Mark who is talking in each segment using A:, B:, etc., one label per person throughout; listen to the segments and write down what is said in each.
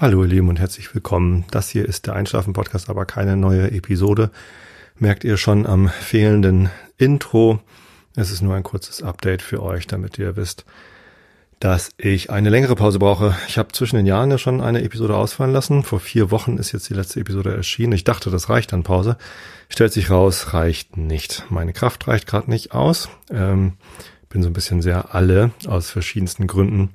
A: Hallo ihr Lieben und herzlich willkommen. Das hier ist der Einschlafen-Podcast, aber keine neue Episode. Merkt ihr schon am fehlenden Intro. Es ist nur ein kurzes Update für euch, damit ihr wisst, dass ich eine längere Pause brauche. Ich habe zwischen den Jahren ja schon eine Episode ausfallen lassen. Vor vier Wochen ist jetzt die letzte Episode erschienen. Ich dachte, das reicht an Pause. Stellt sich raus, reicht nicht. Meine Kraft reicht gerade nicht aus. Ähm, bin so ein bisschen sehr alle aus verschiedensten Gründen.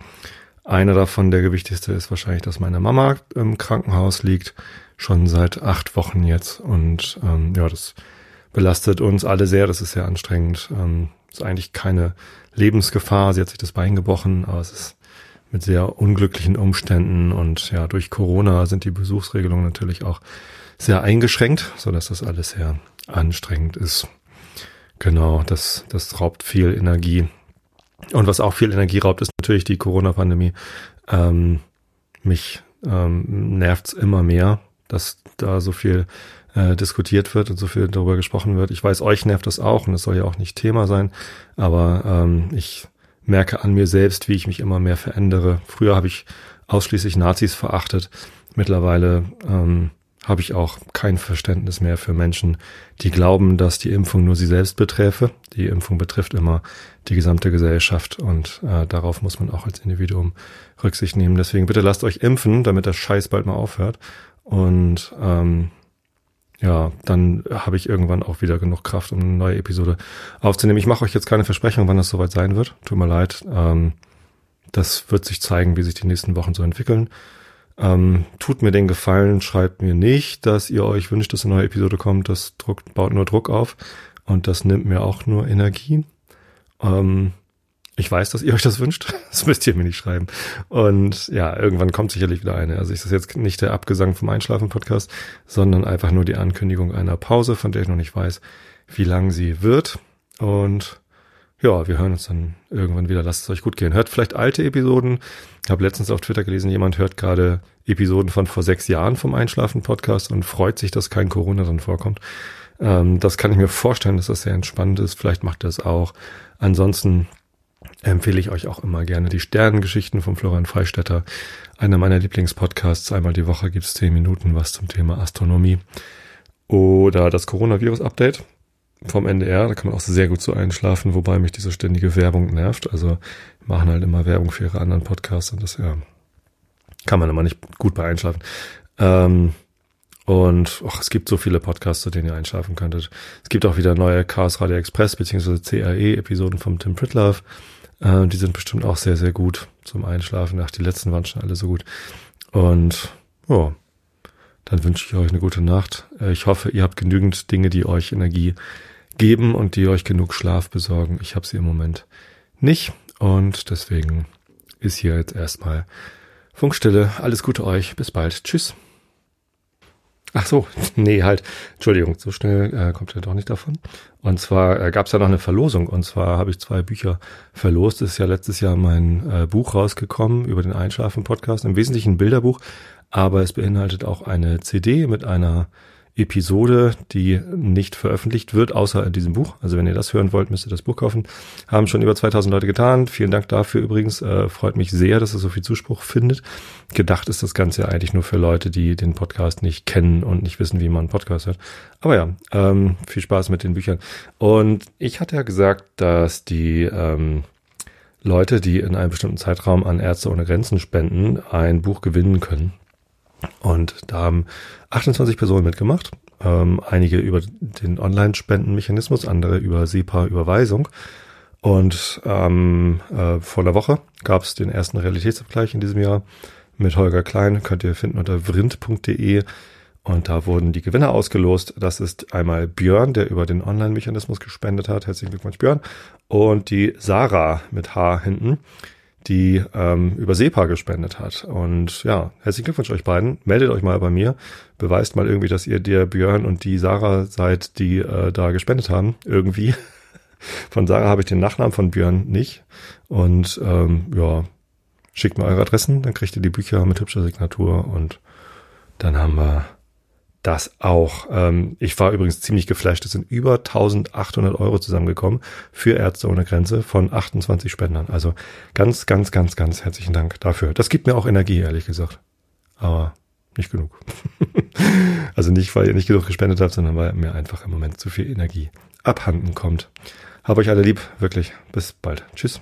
A: Einer davon, der gewichtigste, ist wahrscheinlich, dass meine Mama im Krankenhaus liegt, schon seit acht Wochen jetzt. Und ähm, ja, das belastet uns alle sehr. Das ist sehr anstrengend. Ähm, ist eigentlich keine Lebensgefahr. Sie hat sich das Bein gebrochen, aber es ist mit sehr unglücklichen Umständen und ja, durch Corona sind die Besuchsregelungen natürlich auch sehr eingeschränkt, so dass das alles sehr anstrengend ist. Genau, das, das raubt viel Energie. Und was auch viel Energie raubt, ist natürlich die Corona-Pandemie. Ähm, mich ähm, nervt's immer mehr, dass da so viel äh, diskutiert wird und so viel darüber gesprochen wird. Ich weiß, euch nervt das auch und es soll ja auch nicht Thema sein, aber ähm, ich merke an mir selbst, wie ich mich immer mehr verändere. Früher habe ich ausschließlich Nazis verachtet. Mittlerweile ähm, habe ich auch kein Verständnis mehr für Menschen, die glauben, dass die Impfung nur sie selbst beträfe. Die Impfung betrifft immer die gesamte Gesellschaft und äh, darauf muss man auch als Individuum Rücksicht nehmen. Deswegen bitte lasst euch impfen, damit der Scheiß bald mal aufhört. Und ähm, ja, dann habe ich irgendwann auch wieder genug Kraft, um eine neue Episode aufzunehmen. Ich mache euch jetzt keine Versprechung, wann das soweit sein wird. Tut mir leid. Ähm, das wird sich zeigen, wie sich die nächsten Wochen so entwickeln. Ähm, tut mir den Gefallen, schreibt mir nicht, dass ihr euch wünscht, dass eine neue Episode kommt. Das Druck, baut nur Druck auf und das nimmt mir auch nur Energie. Ähm, ich weiß, dass ihr euch das wünscht. Das müsst ihr mir nicht schreiben. Und ja, irgendwann kommt sicherlich wieder eine. Also ist das jetzt nicht der Abgesang vom Einschlafen-Podcast, sondern einfach nur die Ankündigung einer Pause, von der ich noch nicht weiß, wie lang sie wird. Und ja, wir hören uns dann irgendwann wieder. Lasst es euch gut gehen. Hört vielleicht alte Episoden. Ich habe letztens auf Twitter gelesen, jemand hört gerade Episoden von vor sechs Jahren vom Einschlafen-Podcast und freut sich, dass kein Corona drin vorkommt. Ähm, das kann ich mir vorstellen, dass das sehr entspannt ist. Vielleicht macht ihr es auch. Ansonsten empfehle ich euch auch immer gerne die Sternengeschichten von Florian Freistetter. Einer meiner Lieblingspodcasts. Einmal die Woche gibt es zehn Minuten was zum Thema Astronomie. Oder das Coronavirus-Update vom NDR, da kann man auch sehr gut so einschlafen, wobei mich diese ständige Werbung nervt. Also machen halt immer Werbung für ihre anderen Podcasts und das ja kann man immer nicht gut bei einschlafen. Ähm, und och, es gibt so viele Podcasts, zu denen ihr einschlafen könntet. Es gibt auch wieder neue Chaos Radio Express bzw. CRE-Episoden vom Tim Pritlove. Äh, die sind bestimmt auch sehr, sehr gut zum Einschlafen. Ach, die letzten waren schon alle so gut. Und ja, dann wünsche ich euch eine gute Nacht. Äh, ich hoffe, ihr habt genügend Dinge, die euch Energie geben und die euch genug Schlaf besorgen. Ich habe sie im Moment nicht und deswegen ist hier jetzt erstmal Funkstille. Alles Gute euch. Bis bald. Tschüss. Ach so, nee, halt. Entschuldigung, so schnell äh, kommt er doch nicht davon. Und zwar äh, gab es ja noch eine Verlosung. Und zwar habe ich zwei Bücher verlost. Es ist ja letztes Jahr mein äh, Buch rausgekommen über den Einschlafen-Podcast. Im Wesentlichen ein Bilderbuch, aber es beinhaltet auch eine CD mit einer Episode, die nicht veröffentlicht wird, außer in diesem Buch. Also wenn ihr das hören wollt, müsst ihr das Buch kaufen. Haben schon über 2000 Leute getan. Vielen Dank dafür übrigens. Äh, freut mich sehr, dass es so viel Zuspruch findet. Gedacht ist das Ganze ja eigentlich nur für Leute, die den Podcast nicht kennen und nicht wissen, wie man einen Podcast hört. Aber ja, ähm, viel Spaß mit den Büchern. Und ich hatte ja gesagt, dass die ähm, Leute, die in einem bestimmten Zeitraum an Ärzte ohne Grenzen spenden, ein Buch gewinnen können. Und da haben 28 Personen mitgemacht. Ähm, einige über den Online-Spendenmechanismus, andere über SEPA-Überweisung. Und ähm, äh, vor einer Woche gab es den ersten Realitätsabgleich in diesem Jahr mit Holger Klein. Könnt ihr finden unter vrind.de. Und da wurden die Gewinner ausgelost. Das ist einmal Björn, der über den Online-Mechanismus gespendet hat. Herzlichen Glückwunsch, Björn. Und die Sarah mit H hinten die ähm, über SEPA gespendet hat. Und ja, herzlichen Glückwunsch euch beiden. Meldet euch mal bei mir. Beweist mal irgendwie, dass ihr der Björn und die Sarah seid, die äh, da gespendet haben. Irgendwie. Von Sarah habe ich den Nachnamen von Björn nicht. Und ähm, ja, schickt mir eure Adressen, dann kriegt ihr die Bücher mit hübscher Signatur und dann haben wir das auch. Ähm, ich war übrigens ziemlich geflasht. Es sind über 1800 Euro zusammengekommen für Ärzte ohne Grenze von 28 Spendern. Also ganz, ganz, ganz, ganz herzlichen Dank dafür. Das gibt mir auch Energie, ehrlich gesagt. aber nicht genug. also nicht, weil ihr nicht genug gespendet habt, sondern weil mir einfach im Moment zu viel Energie abhanden kommt. Hab euch alle lieb, wirklich. Bis bald. Tschüss.